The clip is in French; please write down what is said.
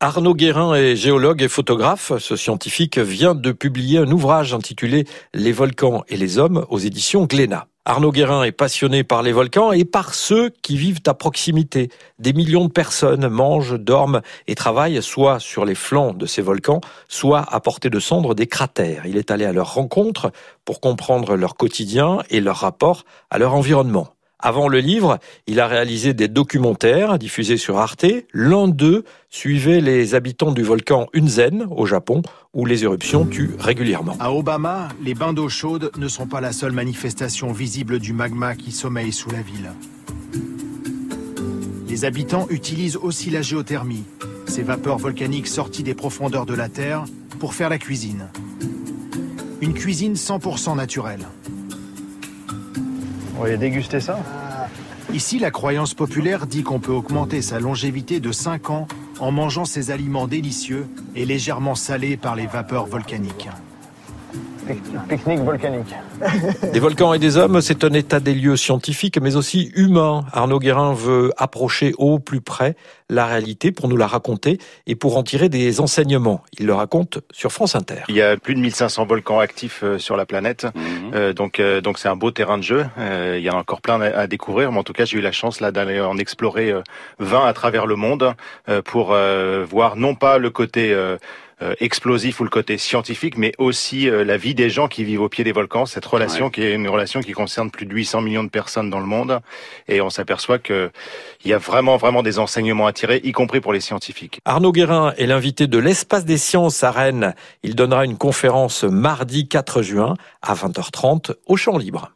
Arnaud Guérin est géologue et photographe. Ce scientifique vient de publier un ouvrage intitulé Les volcans et les hommes aux éditions Glénat. Arnaud Guérin est passionné par les volcans et par ceux qui vivent à proximité. Des millions de personnes mangent, dorment et travaillent soit sur les flancs de ces volcans, soit à portée de cendres des cratères. Il est allé à leur rencontre pour comprendre leur quotidien et leur rapport à leur environnement. Avant le livre, il a réalisé des documentaires diffusés sur Arte. L'un d'eux suivait les habitants du volcan Unzen au Japon, où les éruptions tuent régulièrement. À Obama, les bains d'eau chaude ne sont pas la seule manifestation visible du magma qui sommeille sous la ville. Les habitants utilisent aussi la géothermie, ces vapeurs volcaniques sorties des profondeurs de la Terre, pour faire la cuisine. Une cuisine 100% naturelle. On va déguster ça. Ici, la croyance populaire dit qu'on peut augmenter sa longévité de 5 ans en mangeant ces aliments délicieux et légèrement salés par les vapeurs volcaniques. Pique-nique volcanique. Des volcans et des hommes, c'est un état des lieux scientifique, mais aussi humain. Arnaud Guérin veut approcher au plus près la réalité pour nous la raconter et pour en tirer des enseignements. Il le raconte sur France Inter. Il y a plus de 1500 volcans actifs euh, sur la planète, Mhm. Euh, donc euh, donc c'est un beau terrain de jeu. Euh, il y en a encore plein à, découvrir, mais en tout cas j'ai eu la chance là d'aller en explorer euh, 20 à travers le monde euh, pour euh, voir non pas le côté explosif ou le côté scientifique, mais aussi euh, la vie des gens qui vivent au pied des volcans. Cette relation Ouais. qui est une relation qui concerne plus de 800 millions de personnes dans le monde, et on s'aperçoit que il y a vraiment vraiment des enseignements à tirer, y compris pour les scientifiques. Arnaud Guérin est l'invité de l'Espace des Sciences à Rennes. Il donnera une conférence mardi 4 juin à 20h30 au Champ Libre.